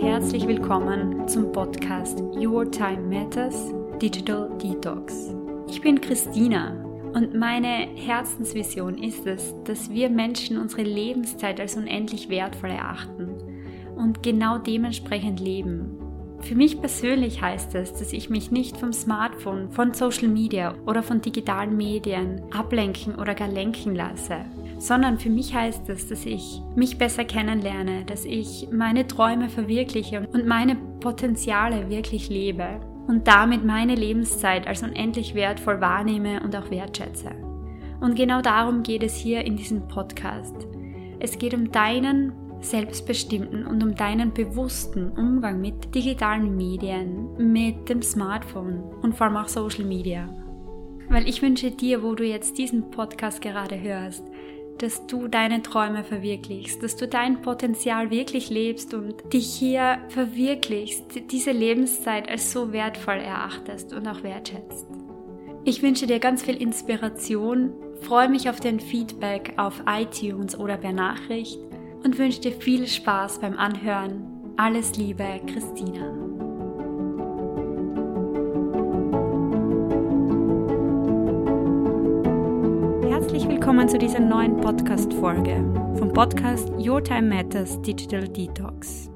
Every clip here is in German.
herzlich willkommen zum Podcast Your Time Matters Digital Detox. Ich bin Christina und meine Herzensvision ist es, dass wir Menschen unsere Lebenszeit als unendlich wertvoll erachten und genau dementsprechend leben. Für mich persönlich heißt es, dass ich mich nicht vom Smartphone, von Social Media oder von digitalen Medien ablenken oder gar lenken lasse, sondern für mich heißt es, dass ich mich besser kennenlerne, dass ich meine Träume verwirkliche und meine Potenziale wirklich lebe und damit meine Lebenszeit als unendlich wertvoll wahrnehme und auch wertschätze. Und genau darum geht es hier in diesem Podcast. Es geht um deinen selbstbestimmten und um deinen bewussten Umgang mit digitalen Medien, mit dem Smartphone und vor allem auch Social Media. Weil ich wünsche dir, wo du jetzt diesen Podcast gerade hörst, dass du deine Träume verwirklichst, dass du dein Potenzial wirklich lebst und dich hier verwirklichst, diese Lebenszeit als so wertvoll erachtest und auch wertschätzt. Ich wünsche dir ganz viel Inspiration, freue mich auf dein Feedback auf iTunes oder per Nachricht und wünsche dir viel Spaß beim Anhören. Alles Liebe, Christina. Willkommen zu dieser neuen Podcast-Folge vom Podcast Your Time Matters Digital Detox.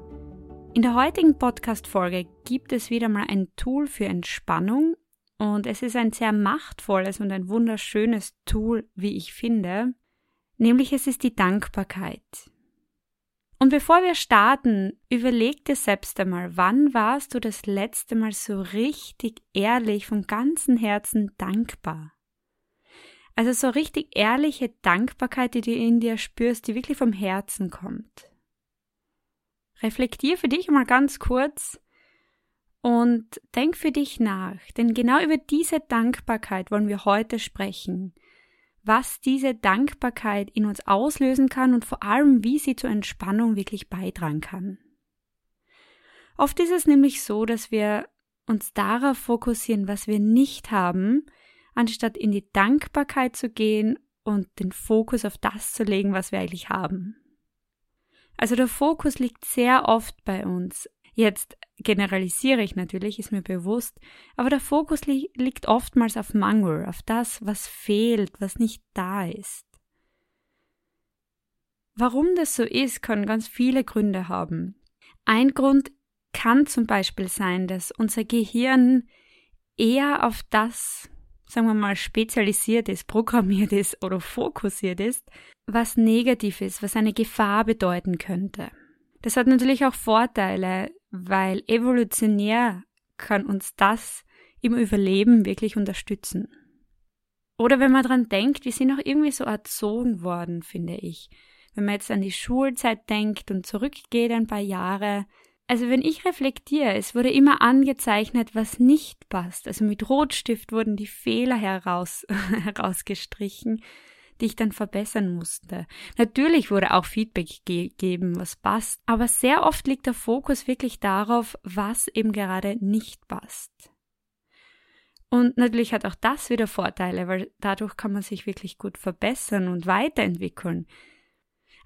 In der heutigen Podcast-Folge gibt es wieder mal ein Tool für Entspannung und es ist ein sehr machtvolles und ein wunderschönes Tool, wie ich finde, nämlich es ist die Dankbarkeit. Und bevor wir starten, überleg dir selbst einmal, wann warst du das letzte Mal so richtig ehrlich von ganzem Herzen dankbar? Also so richtig ehrliche Dankbarkeit, die du in dir spürst, die wirklich vom Herzen kommt. Reflektier für dich mal ganz kurz und denk für dich nach, denn genau über diese Dankbarkeit wollen wir heute sprechen was diese Dankbarkeit in uns auslösen kann und vor allem, wie sie zur Entspannung wirklich beitragen kann. Oft ist es nämlich so, dass wir uns darauf fokussieren, was wir nicht haben, anstatt in die Dankbarkeit zu gehen und den Fokus auf das zu legen, was wir eigentlich haben. Also der Fokus liegt sehr oft bei uns Jetzt generalisiere ich natürlich, ist mir bewusst, aber der Fokus li liegt oftmals auf Mangel, auf das, was fehlt, was nicht da ist. Warum das so ist, kann ganz viele Gründe haben. Ein Grund kann zum Beispiel sein, dass unser Gehirn eher auf das, sagen wir mal, spezialisiert ist, programmiert ist oder fokussiert ist, was negativ ist, was eine Gefahr bedeuten könnte. Das hat natürlich auch Vorteile weil evolutionär kann uns das im Überleben wirklich unterstützen. Oder wenn man dran denkt, wir sind auch irgendwie so erzogen worden, finde ich. Wenn man jetzt an die Schulzeit denkt und zurückgeht ein paar Jahre. Also wenn ich reflektiere, es wurde immer angezeichnet, was nicht passt. Also mit Rotstift wurden die Fehler heraus, herausgestrichen die ich dann verbessern musste. Natürlich wurde auch Feedback gegeben, was passt, aber sehr oft liegt der Fokus wirklich darauf, was eben gerade nicht passt. Und natürlich hat auch das wieder Vorteile, weil dadurch kann man sich wirklich gut verbessern und weiterentwickeln.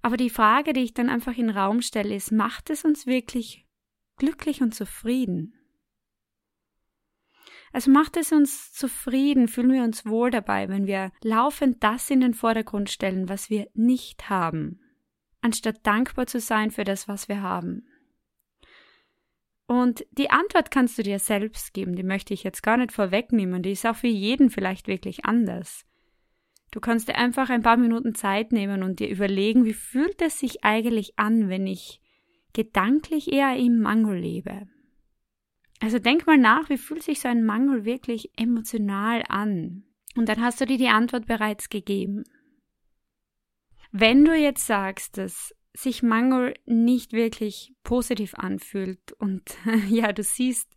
Aber die Frage, die ich dann einfach in den Raum stelle, ist, macht es uns wirklich glücklich und zufrieden? Also macht es uns zufrieden, fühlen wir uns wohl dabei, wenn wir laufend das in den Vordergrund stellen, was wir nicht haben, anstatt dankbar zu sein für das, was wir haben. Und die Antwort kannst du dir selbst geben, die möchte ich jetzt gar nicht vorwegnehmen, die ist auch für jeden vielleicht wirklich anders. Du kannst dir einfach ein paar Minuten Zeit nehmen und dir überlegen, wie fühlt es sich eigentlich an, wenn ich gedanklich eher im Mangel lebe. Also denk mal nach, wie fühlt sich so ein Mangel wirklich emotional an? Und dann hast du dir die Antwort bereits gegeben. Wenn du jetzt sagst, dass sich Mangel nicht wirklich positiv anfühlt und ja, du siehst,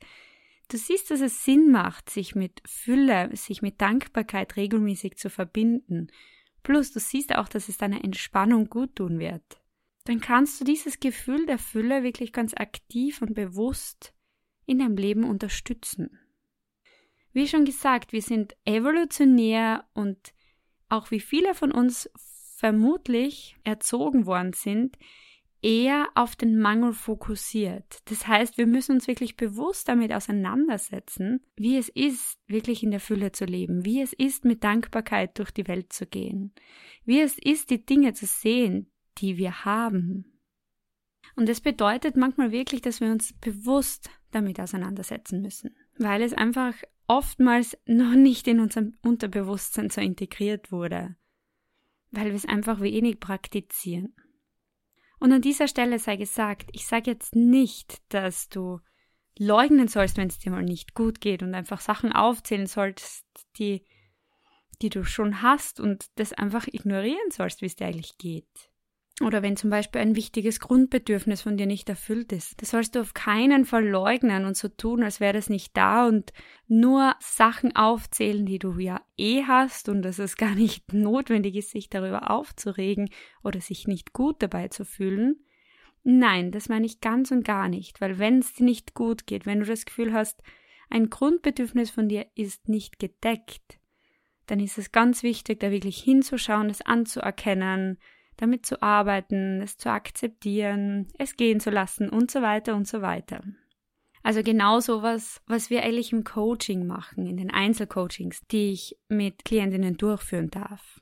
du siehst, dass es Sinn macht, sich mit Fülle, sich mit Dankbarkeit regelmäßig zu verbinden. Plus du siehst auch, dass es deiner Entspannung gut tun wird. Dann kannst du dieses Gefühl der Fülle wirklich ganz aktiv und bewusst in deinem Leben unterstützen. Wie schon gesagt, wir sind evolutionär und auch wie viele von uns vermutlich erzogen worden sind, eher auf den Mangel fokussiert. Das heißt, wir müssen uns wirklich bewusst damit auseinandersetzen, wie es ist, wirklich in der Fülle zu leben, wie es ist, mit Dankbarkeit durch die Welt zu gehen, wie es ist, die Dinge zu sehen, die wir haben. Und das bedeutet manchmal wirklich, dass wir uns bewusst damit auseinandersetzen müssen, weil es einfach oftmals noch nicht in unserem Unterbewusstsein so integriert wurde, weil wir es einfach wenig praktizieren. Und an dieser Stelle sei gesagt, ich sage jetzt nicht, dass du leugnen sollst, wenn es dir mal nicht gut geht und einfach Sachen aufzählen sollst, die, die du schon hast und das einfach ignorieren sollst, wie es dir eigentlich geht. Oder wenn zum Beispiel ein wichtiges Grundbedürfnis von dir nicht erfüllt ist. Das sollst du auf keinen Fall leugnen und so tun, als wäre das nicht da und nur Sachen aufzählen, die du ja eh hast und dass es gar nicht notwendig ist, sich darüber aufzuregen oder sich nicht gut dabei zu fühlen. Nein, das meine ich ganz und gar nicht, weil wenn es dir nicht gut geht, wenn du das Gefühl hast, ein Grundbedürfnis von dir ist nicht gedeckt, dann ist es ganz wichtig, da wirklich hinzuschauen, es anzuerkennen, damit zu arbeiten, es zu akzeptieren, es gehen zu lassen und so weiter und so weiter. Also genau sowas, was wir eigentlich im Coaching machen, in den Einzelcoachings, die ich mit Klientinnen durchführen darf.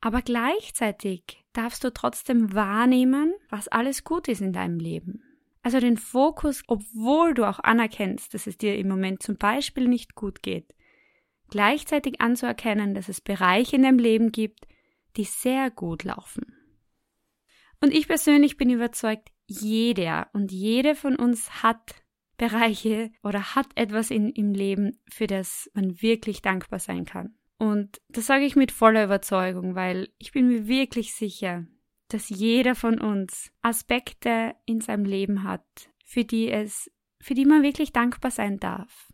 Aber gleichzeitig darfst du trotzdem wahrnehmen, was alles gut ist in deinem Leben. Also den Fokus, obwohl du auch anerkennst, dass es dir im Moment zum Beispiel nicht gut geht, gleichzeitig anzuerkennen, dass es Bereiche in deinem Leben gibt, die sehr gut laufen. Und ich persönlich bin überzeugt, jeder und jede von uns hat Bereiche oder hat etwas in, im Leben, für das man wirklich dankbar sein kann. Und das sage ich mit voller Überzeugung, weil ich bin mir wirklich sicher, dass jeder von uns Aspekte in seinem Leben hat, für die es, für die man wirklich dankbar sein darf.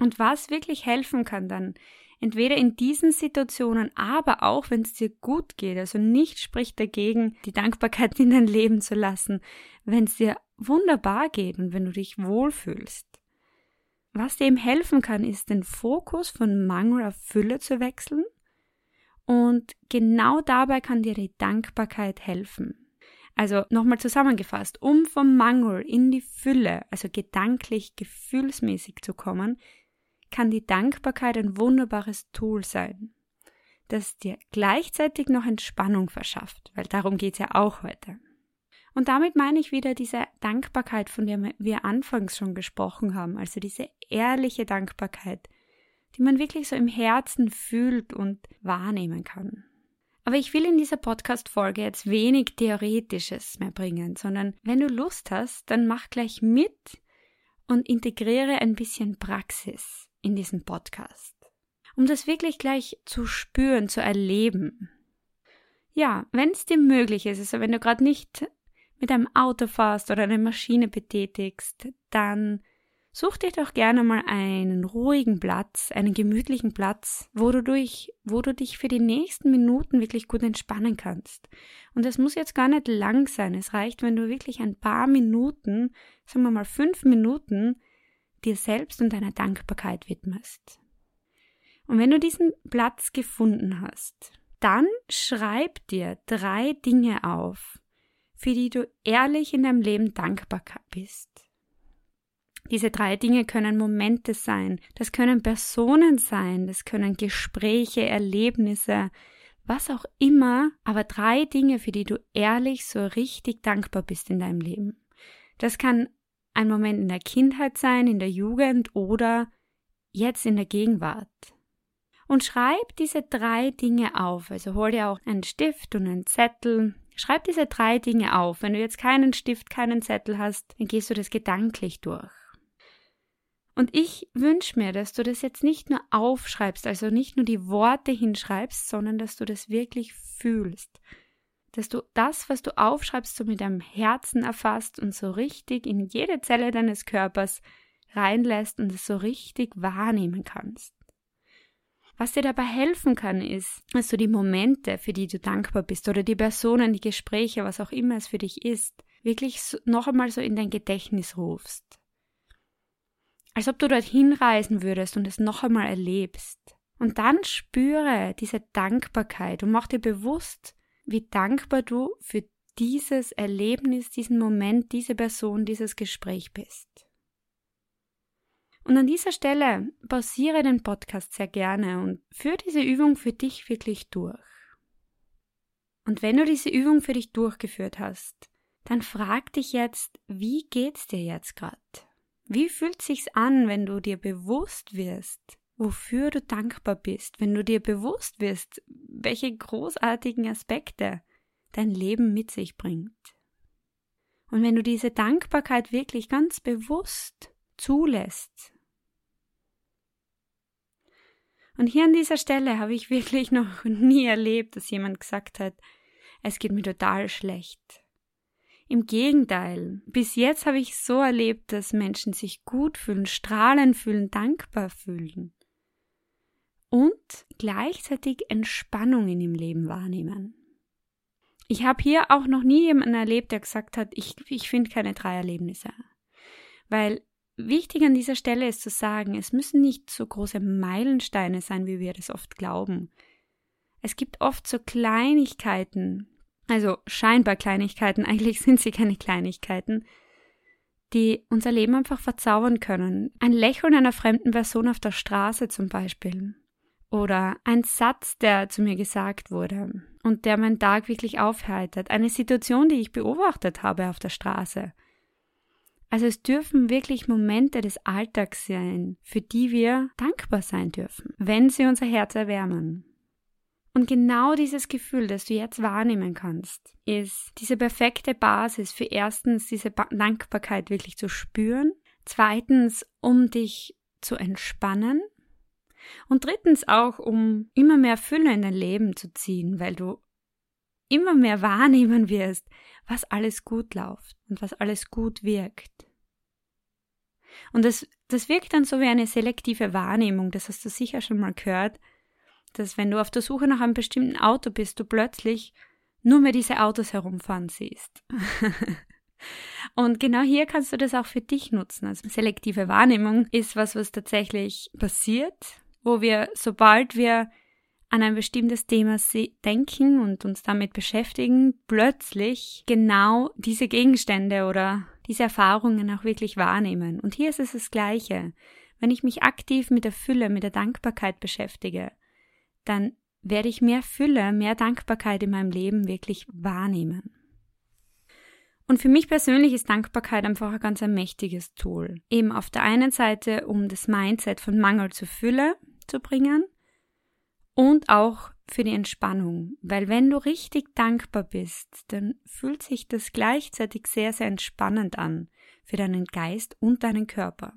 Und was wirklich helfen kann dann entweder in diesen Situationen, aber auch wenn es dir gut geht. Also nicht spricht dagegen, die Dankbarkeit in dein Leben zu lassen, wenn es dir wunderbar geht und wenn du dich wohlfühlst. Was dir eben helfen kann, ist den Fokus von Mangel auf Fülle zu wechseln. Und genau dabei kann dir die Dankbarkeit helfen. Also nochmal zusammengefasst, um vom Mangel in die Fülle, also gedanklich, gefühlsmäßig zu kommen, kann die Dankbarkeit ein wunderbares Tool sein, das dir gleichzeitig noch Entspannung verschafft, weil darum geht es ja auch heute. Und damit meine ich wieder diese Dankbarkeit, von der wir anfangs schon gesprochen haben, also diese ehrliche Dankbarkeit, die man wirklich so im Herzen fühlt und wahrnehmen kann. Aber ich will in dieser Podcast-Folge jetzt wenig Theoretisches mehr bringen, sondern wenn du Lust hast, dann mach gleich mit und integriere ein bisschen Praxis in diesem Podcast. Um das wirklich gleich zu spüren, zu erleben. Ja, wenn es dir möglich ist, also wenn du gerade nicht mit einem Auto fährst oder eine Maschine betätigst, dann such dir doch gerne mal einen ruhigen Platz, einen gemütlichen Platz, wo du durch, wo du dich für die nächsten Minuten wirklich gut entspannen kannst. Und das muss jetzt gar nicht lang sein. Es reicht, wenn du wirklich ein paar Minuten, sagen wir mal fünf Minuten, dir selbst und deiner Dankbarkeit widmest. Und wenn du diesen Platz gefunden hast, dann schreib dir drei Dinge auf, für die du ehrlich in deinem Leben dankbar bist. Diese drei Dinge können Momente sein, das können Personen sein, das können Gespräche, Erlebnisse, was auch immer, aber drei Dinge, für die du ehrlich so richtig dankbar bist in deinem Leben. Das kann ein Moment in der Kindheit sein, in der Jugend oder jetzt in der Gegenwart. Und schreib diese drei Dinge auf. Also hol dir auch einen Stift und einen Zettel. Schreib diese drei Dinge auf. Wenn du jetzt keinen Stift, keinen Zettel hast, dann gehst du das gedanklich durch. Und ich wünsche mir, dass du das jetzt nicht nur aufschreibst, also nicht nur die Worte hinschreibst, sondern dass du das wirklich fühlst dass du das, was du aufschreibst, so mit deinem Herzen erfasst und so richtig in jede Zelle deines Körpers reinlässt und es so richtig wahrnehmen kannst. Was dir dabei helfen kann, ist, dass du die Momente, für die du dankbar bist, oder die Personen, die Gespräche, was auch immer es für dich ist, wirklich noch einmal so in dein Gedächtnis rufst. Als ob du dorthin reisen würdest und es noch einmal erlebst. Und dann spüre diese Dankbarkeit und mach dir bewusst, wie dankbar du für dieses Erlebnis, diesen Moment, diese Person, dieses Gespräch bist. Und an dieser Stelle pausiere den Podcast sehr gerne und führe diese Übung für dich wirklich durch. Und wenn du diese Übung für dich durchgeführt hast, dann frag dich jetzt, wie geht's dir jetzt gerade? Wie fühlt sich's an, wenn du dir bewusst wirst, wofür du dankbar bist, wenn du dir bewusst wirst, welche großartigen Aspekte dein Leben mit sich bringt? Und wenn du diese Dankbarkeit wirklich ganz bewusst zulässt und hier an dieser Stelle habe ich wirklich noch nie erlebt, dass jemand gesagt hat, es geht mir total schlecht. Im Gegenteil, bis jetzt habe ich so erlebt, dass Menschen sich gut fühlen, strahlen fühlen, dankbar fühlen und gleichzeitig Entspannungen im Leben wahrnehmen. Ich habe hier auch noch nie jemanden erlebt, der gesagt hat, ich, ich finde keine drei Erlebnisse. Weil Wichtig an dieser Stelle ist zu sagen, es müssen nicht so große Meilensteine sein, wie wir das oft glauben. Es gibt oft so Kleinigkeiten, also scheinbar Kleinigkeiten, eigentlich sind sie keine Kleinigkeiten, die unser Leben einfach verzaubern können. Ein Lächeln einer fremden Person auf der Straße zum Beispiel. Oder ein Satz, der zu mir gesagt wurde und der meinen Tag wirklich aufheitert. Eine Situation, die ich beobachtet habe auf der Straße. Also es dürfen wirklich Momente des Alltags sein, für die wir dankbar sein dürfen, wenn sie unser Herz erwärmen. Und genau dieses Gefühl, das du jetzt wahrnehmen kannst, ist diese perfekte Basis für erstens diese Dankbarkeit wirklich zu spüren, zweitens, um dich zu entspannen und drittens auch, um immer mehr Fülle in dein Leben zu ziehen, weil du immer mehr wahrnehmen wirst, was alles gut läuft und was alles gut wirkt. Und das, das wirkt dann so wie eine selektive Wahrnehmung, das hast du sicher schon mal gehört, dass wenn du auf der Suche nach einem bestimmten Auto bist, du plötzlich nur mehr diese Autos herumfahren siehst. Und genau hier kannst du das auch für dich nutzen. Also selektive Wahrnehmung ist was, was tatsächlich passiert, wo wir, sobald wir an ein bestimmtes Thema denken und uns damit beschäftigen, plötzlich genau diese Gegenstände oder diese Erfahrungen auch wirklich wahrnehmen. Und hier ist es das Gleiche. Wenn ich mich aktiv mit der Fülle, mit der Dankbarkeit beschäftige, dann werde ich mehr Fülle, mehr Dankbarkeit in meinem Leben wirklich wahrnehmen. Und für mich persönlich ist Dankbarkeit einfach ein ganz ein mächtiges Tool. Eben auf der einen Seite, um das Mindset von Mangel zu Fülle zu bringen und auch für die Entspannung, weil wenn du richtig dankbar bist, dann fühlt sich das gleichzeitig sehr, sehr entspannend an für deinen Geist und deinen Körper.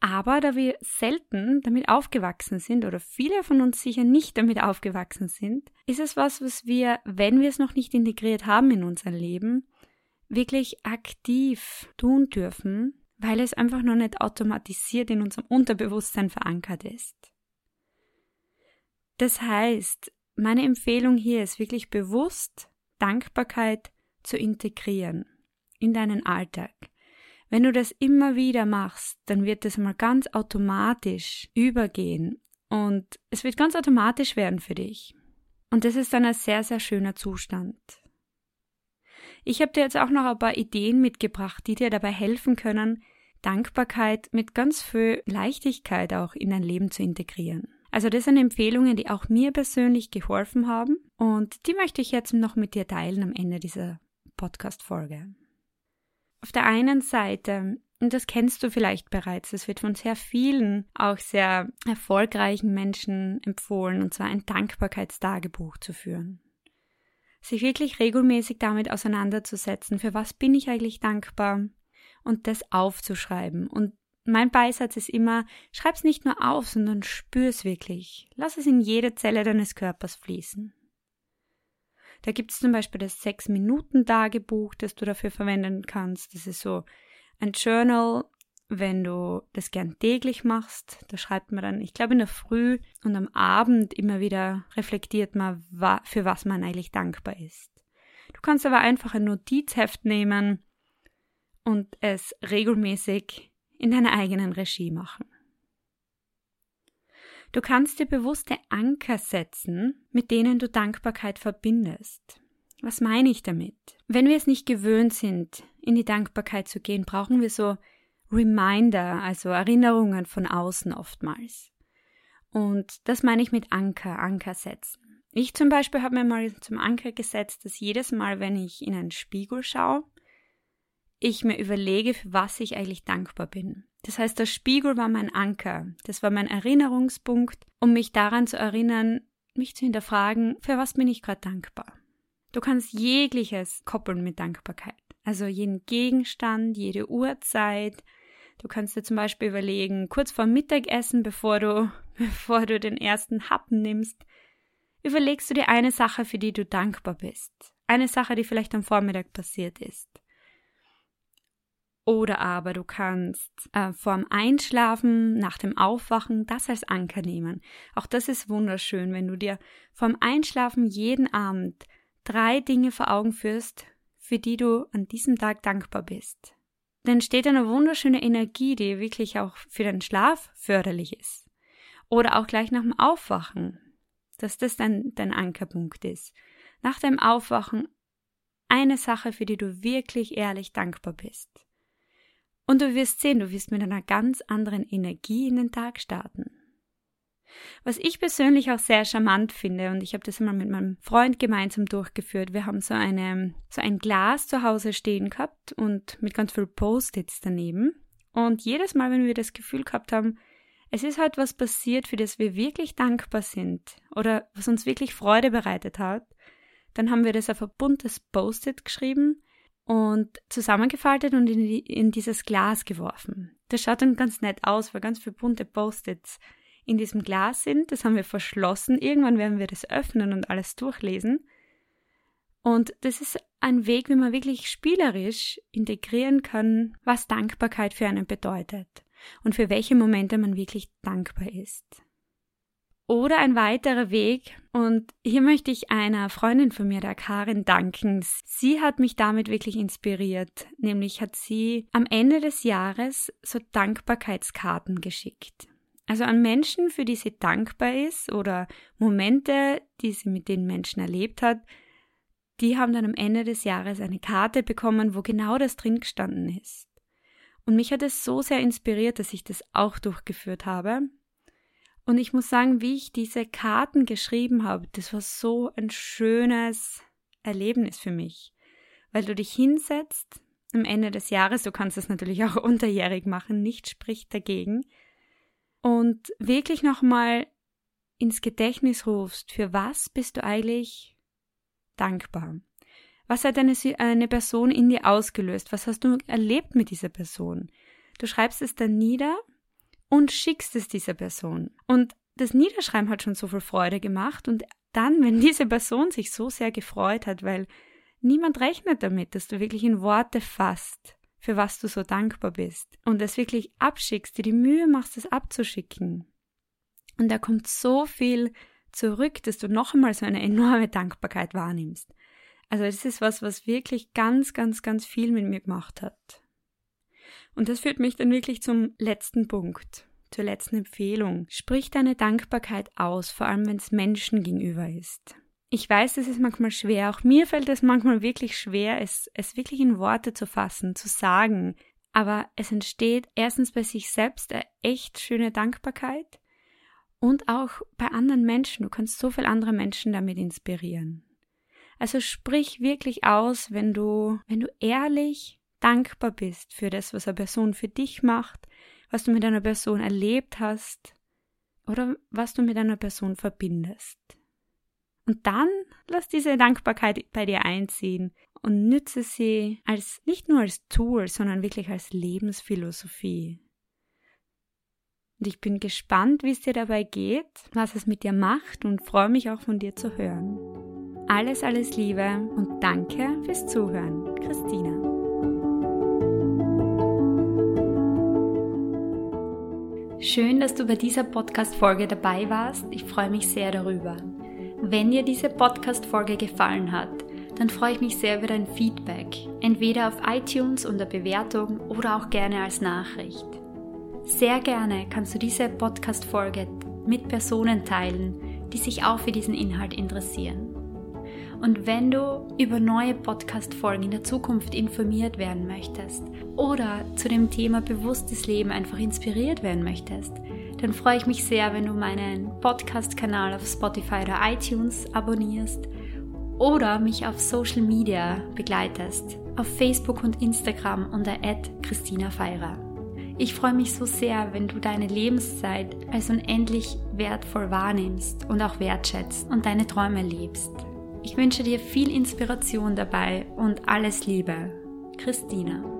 Aber da wir selten damit aufgewachsen sind oder viele von uns sicher nicht damit aufgewachsen sind, ist es was, was wir, wenn wir es noch nicht integriert haben in unser Leben, wirklich aktiv tun dürfen, weil es einfach noch nicht automatisiert in unserem Unterbewusstsein verankert ist. Das heißt, meine Empfehlung hier ist wirklich bewusst Dankbarkeit zu integrieren in deinen Alltag. Wenn du das immer wieder machst, dann wird das mal ganz automatisch übergehen und es wird ganz automatisch werden für dich. Und das ist dann ein sehr, sehr schöner Zustand. Ich habe dir jetzt auch noch ein paar Ideen mitgebracht, die dir dabei helfen können, Dankbarkeit mit ganz viel Leichtigkeit auch in dein Leben zu integrieren. Also das sind Empfehlungen, die auch mir persönlich geholfen haben und die möchte ich jetzt noch mit dir teilen am Ende dieser Podcast-Folge. Auf der einen Seite, und das kennst du vielleicht bereits, es wird von sehr vielen, auch sehr erfolgreichen Menschen empfohlen, und zwar ein Dankbarkeitstagebuch zu führen. Sich wirklich regelmäßig damit auseinanderzusetzen, für was bin ich eigentlich dankbar und das aufzuschreiben und mein Beisatz ist immer, schreib's nicht nur auf, sondern spür's wirklich. Lass es in jede Zelle deines Körpers fließen. Da gibt es zum Beispiel das Sechs-Minuten-Tagebuch, das du dafür verwenden kannst. Das ist so ein Journal, wenn du das gern täglich machst. Da schreibt man dann, ich glaube in der Früh und am Abend immer wieder reflektiert man, für was man eigentlich dankbar ist. Du kannst aber einfach ein Notizheft nehmen und es regelmäßig in deiner eigenen Regie machen. Du kannst dir bewusste Anker setzen, mit denen du Dankbarkeit verbindest. Was meine ich damit? Wenn wir es nicht gewöhnt sind, in die Dankbarkeit zu gehen, brauchen wir so Reminder, also Erinnerungen von außen oftmals. Und das meine ich mit Anker, Anker setzen. Ich zum Beispiel habe mir mal zum Anker gesetzt, dass jedes Mal, wenn ich in einen Spiegel schaue, ich mir überlege, für was ich eigentlich dankbar bin. Das heißt, der Spiegel war mein Anker, das war mein Erinnerungspunkt, um mich daran zu erinnern, mich zu hinterfragen, für was bin ich gerade dankbar. Du kannst jegliches koppeln mit Dankbarkeit. Also jeden Gegenstand, jede Uhrzeit. Du kannst dir zum Beispiel überlegen, kurz vor Mittagessen, bevor du, bevor du den ersten Happen nimmst, überlegst du dir eine Sache, für die du dankbar bist. Eine Sache, die vielleicht am Vormittag passiert ist. Oder aber du kannst äh, vorm Einschlafen, nach dem Aufwachen das als Anker nehmen. Auch das ist wunderschön, wenn du dir vorm Einschlafen jeden Abend drei Dinge vor Augen führst, für die du an diesem Tag dankbar bist. Dann steht eine wunderschöne Energie, die wirklich auch für den Schlaf förderlich ist. Oder auch gleich nach dem Aufwachen, dass das dein, dein Ankerpunkt ist. Nach dem Aufwachen eine Sache, für die du wirklich ehrlich dankbar bist. Und du wirst sehen, du wirst mit einer ganz anderen Energie in den Tag starten. Was ich persönlich auch sehr charmant finde, und ich habe das einmal mit meinem Freund gemeinsam durchgeführt, wir haben so, eine, so ein Glas zu Hause stehen gehabt und mit ganz viel Post-its daneben. Und jedes Mal, wenn wir das Gefühl gehabt haben, es ist halt was passiert, für das wir wirklich dankbar sind oder was uns wirklich Freude bereitet hat, dann haben wir das auf ein buntes Post-it geschrieben und zusammengefaltet und in, die, in dieses Glas geworfen. Das schaut dann ganz nett aus, weil ganz viele bunte Post-its in diesem Glas sind. Das haben wir verschlossen. Irgendwann werden wir das öffnen und alles durchlesen. Und das ist ein Weg, wie man wirklich spielerisch integrieren kann, was Dankbarkeit für einen bedeutet und für welche Momente man wirklich dankbar ist. Oder ein weiterer Weg, und hier möchte ich einer Freundin von mir, der Karin, danken. Sie hat mich damit wirklich inspiriert. Nämlich hat sie am Ende des Jahres so Dankbarkeitskarten geschickt. Also an Menschen, für die sie dankbar ist oder Momente, die sie mit den Menschen erlebt hat, die haben dann am Ende des Jahres eine Karte bekommen, wo genau das drin gestanden ist. Und mich hat es so sehr inspiriert, dass ich das auch durchgeführt habe. Und ich muss sagen, wie ich diese Karten geschrieben habe, das war so ein schönes Erlebnis für mich. Weil du dich hinsetzt am Ende des Jahres, du kannst das natürlich auch unterjährig machen, nichts spricht dagegen. Und wirklich nochmal ins Gedächtnis rufst, für was bist du eigentlich dankbar? Was hat eine, eine Person in dir ausgelöst? Was hast du erlebt mit dieser Person? Du schreibst es dann nieder und schickst es dieser Person. Und das Niederschreiben hat schon so viel Freude gemacht und dann, wenn diese Person sich so sehr gefreut hat, weil niemand rechnet damit, dass du wirklich in Worte fasst, für was du so dankbar bist und es wirklich abschickst, dir die Mühe machst, es abzuschicken. Und da kommt so viel zurück, dass du noch einmal so eine enorme Dankbarkeit wahrnimmst. Also das ist was, was wirklich ganz, ganz, ganz viel mit mir gemacht hat. Und das führt mich dann wirklich zum letzten Punkt, zur letzten Empfehlung. Sprich deine Dankbarkeit aus, vor allem wenn es Menschen gegenüber ist. Ich weiß, das ist manchmal schwer. Auch mir fällt es manchmal wirklich schwer, es, es wirklich in Worte zu fassen, zu sagen. Aber es entsteht erstens bei sich selbst eine echt schöne Dankbarkeit und auch bei anderen Menschen. Du kannst so viele andere Menschen damit inspirieren. Also sprich wirklich aus, wenn du, wenn du ehrlich dankbar bist für das, was eine Person für dich macht, was du mit einer Person erlebt hast oder was du mit einer Person verbindest. Und dann lass diese Dankbarkeit bei dir einziehen und nütze sie als nicht nur als Tool, sondern wirklich als Lebensphilosophie. Und ich bin gespannt, wie es dir dabei geht, was es mit dir macht und freue mich auch von dir zu hören. Alles, alles Liebe und danke fürs Zuhören. Christina. Schön, dass du bei dieser Podcast-Folge dabei warst. Ich freue mich sehr darüber. Wenn dir diese Podcast-Folge gefallen hat, dann freue ich mich sehr über dein Feedback, entweder auf iTunes unter Bewertung oder auch gerne als Nachricht. Sehr gerne kannst du diese Podcast-Folge mit Personen teilen, die sich auch für diesen Inhalt interessieren. Und wenn du über neue Podcast-Folgen in der Zukunft informiert werden möchtest oder zu dem Thema bewusstes Leben einfach inspiriert werden möchtest, dann freue ich mich sehr, wenn du meinen Podcast-Kanal auf Spotify oder iTunes abonnierst oder mich auf Social Media begleitest, auf Facebook und Instagram unter Christina Feirer. Ich freue mich so sehr, wenn du deine Lebenszeit als unendlich wertvoll wahrnimmst und auch wertschätzt und deine Träume lebst. Ich wünsche dir viel Inspiration dabei und alles Liebe. Christina.